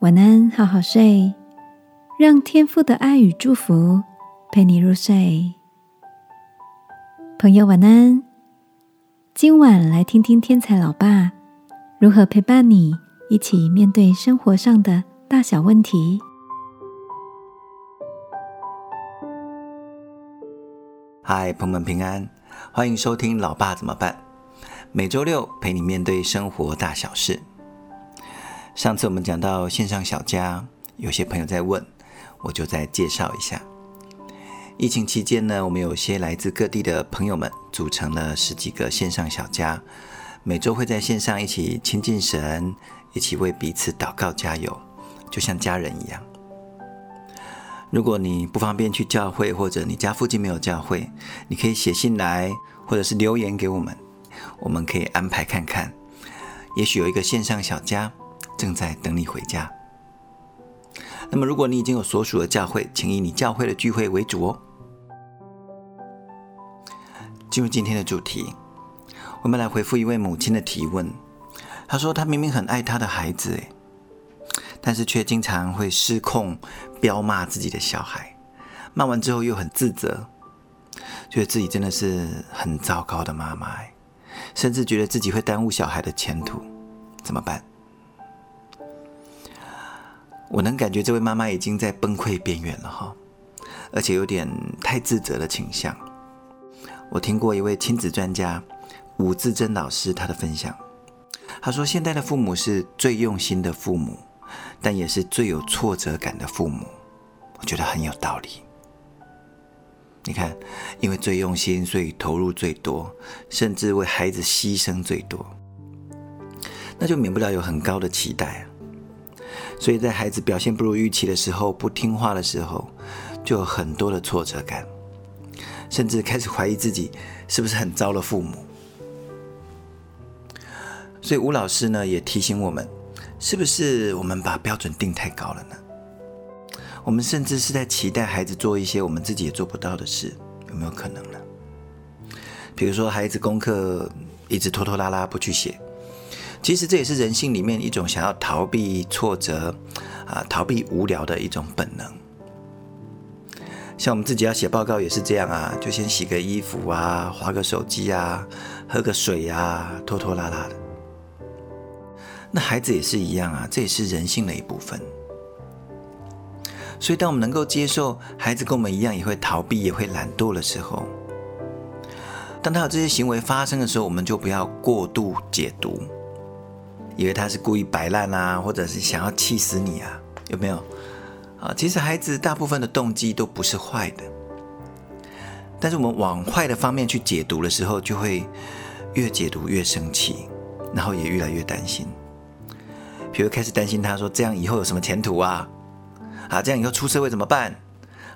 晚安，好好睡，让天父的爱与祝福陪你入睡。朋友，晚安。今晚来听听天才老爸如何陪伴你一起面对生活上的大小问题。嗨，朋友们平安，欢迎收听《老爸怎么办》，每周六陪你面对生活大小事。上次我们讲到线上小家，有些朋友在问，我就再介绍一下。疫情期间呢，我们有些来自各地的朋友们组成了十几个线上小家，每周会在线上一起亲近神，一起为彼此祷告加油，就像家人一样。如果你不方便去教会，或者你家附近没有教会，你可以写信来，或者是留言给我们，我们可以安排看看，也许有一个线上小家。正在等你回家。那么，如果你已经有所属的教会，请以你教会的聚会为主哦。进入今天的主题，我们来回复一位母亲的提问。她说：“她明明很爱她的孩子，诶，但是却经常会失控，彪骂自己的小孩，骂完之后又很自责，觉得自己真的是很糟糕的妈妈，甚至觉得自己会耽误小孩的前途，怎么办？”我能感觉这位妈妈已经在崩溃边缘了哈，而且有点太自责的倾向。我听过一位亲子专家吴志珍老师他的分享，他说现代的父母是最用心的父母，但也是最有挫折感的父母。我觉得很有道理。你看，因为最用心，所以投入最多，甚至为孩子牺牲最多，那就免不了有很高的期待。所以在孩子表现不如预期的时候，不听话的时候，就有很多的挫折感，甚至开始怀疑自己是不是很糟的父母。所以吴老师呢也提醒我们，是不是我们把标准定太高了呢？我们甚至是在期待孩子做一些我们自己也做不到的事，有没有可能呢？比如说孩子功课一直拖拖拉拉不去写。其实这也是人性里面一种想要逃避挫折，啊，逃避无聊的一种本能。像我们自己要写报告也是这样啊，就先洗个衣服啊，划个手机啊，喝个水啊，拖拖拉拉的。那孩子也是一样啊，这也是人性的一部分。所以，当我们能够接受孩子跟我们一样也会逃避、也会懒惰的时候，当他有这些行为发生的时候，我们就不要过度解读。以为他是故意摆烂啊，或者是想要气死你啊？有没有？啊，其实孩子大部分的动机都不是坏的，但是我们往坏的方面去解读的时候，就会越解读越生气，然后也越来越担心。比如开始担心他说这样以后有什么前途啊？啊，这样以后出社会怎么办？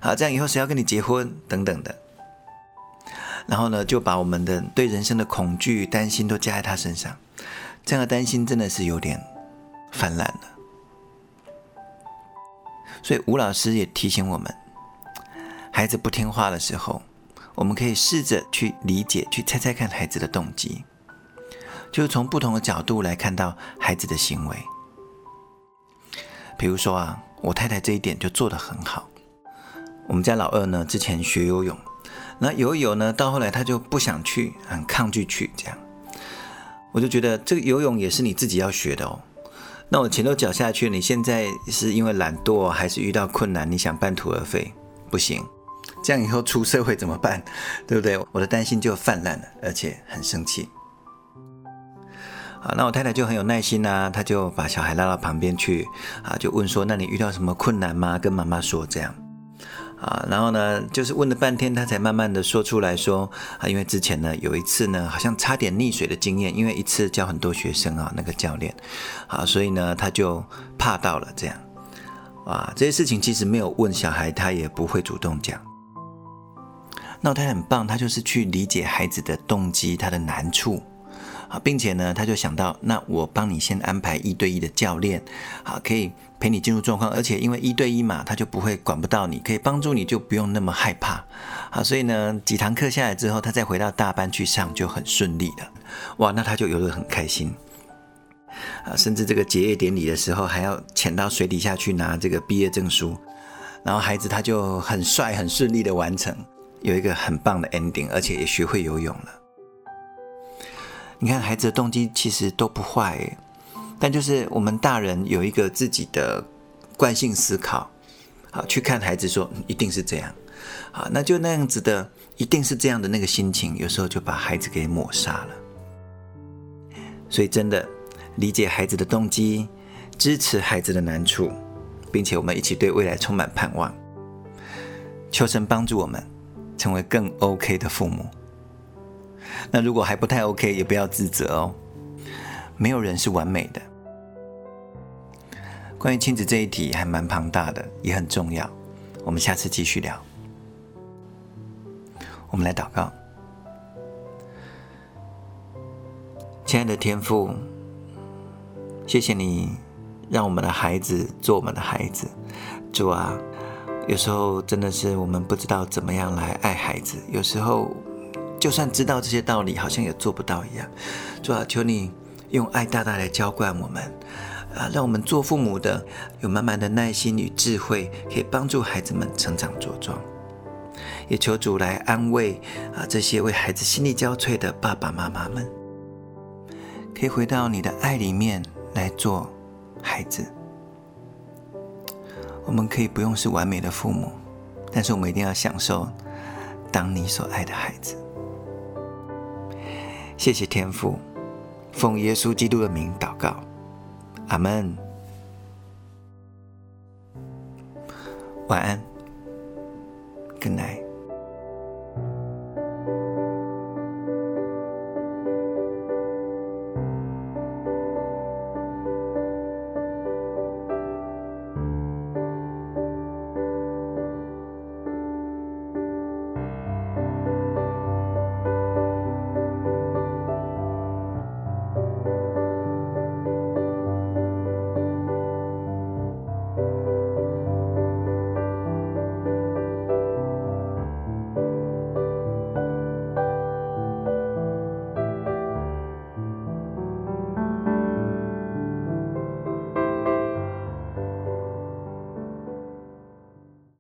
啊，这样以后谁要跟你结婚？等等的。然后呢，就把我们的对人生的恐惧、担心都加在他身上。这样的担心真的是有点泛滥了，所以吴老师也提醒我们：孩子不听话的时候，我们可以试着去理解、去猜猜看孩子的动机，就是从不同的角度来看到孩子的行为。比如说啊，我太太这一点就做得很好。我们家老二呢，之前学游泳，那游泳呢，到后来他就不想去，很抗拒去这样。我就觉得这个游泳也是你自己要学的哦。那我钱都缴下去，你现在是因为懒惰，还是遇到困难，你想半途而废？不行，这样以后出社会怎么办？对不对？我的担心就泛滥了，而且很生气。啊，那我太太就很有耐心呐，她就把小孩拉到旁边去，啊，就问说：“那你遇到什么困难吗？”跟妈妈说这样。啊，然后呢，就是问了半天，他才慢慢的说出来说啊，因为之前呢有一次呢，好像差点溺水的经验，因为一次教很多学生啊，那个教练，啊，所以呢他就怕到了这样，啊，这些事情其实没有问小孩，他也不会主动讲。那他很棒，他就是去理解孩子的动机，他的难处。并且呢，他就想到，那我帮你先安排一对一的教练，好，可以陪你进入状况，而且因为一对一嘛，他就不会管不到你，可以帮助你，就不用那么害怕，好，所以呢，几堂课下来之后，他再回到大班去上就很顺利了，哇，那他就游得很开心。啊，甚至这个结业典礼的时候还要潜到水底下去拿这个毕业证书，然后孩子他就很帅、很顺利的完成，有一个很棒的 ending，而且也学会游泳了。你看孩子的动机其实都不坏，但就是我们大人有一个自己的惯性思考，好去看孩子说一定是这样，好那就那样子的一定是这样的那个心情，有时候就把孩子给抹杀了。所以真的理解孩子的动机，支持孩子的难处，并且我们一起对未来充满盼望，求神帮助我们成为更 OK 的父母。那如果还不太 OK，也不要自责哦。没有人是完美的。关于亲子这一题还蛮庞大的，也很重要。我们下次继续聊。我们来祷告，亲爱的天父，谢谢你让我们的孩子做我们的孩子。主啊，有时候真的是我们不知道怎么样来爱孩子，有时候。就算知道这些道理，好像也做不到一样。主啊，求你用爱大大来浇灌我们，啊，让我们做父母的有满满的耐心与智慧，可以帮助孩子们成长茁壮。也求主来安慰啊这些为孩子心力交瘁的爸爸妈妈们，可以回到你的爱里面来做孩子。我们可以不用是完美的父母，但是我们一定要享受当你所爱的孩子。谢谢天父奉耶稣基督的名祷告。阿门。晚安。Good night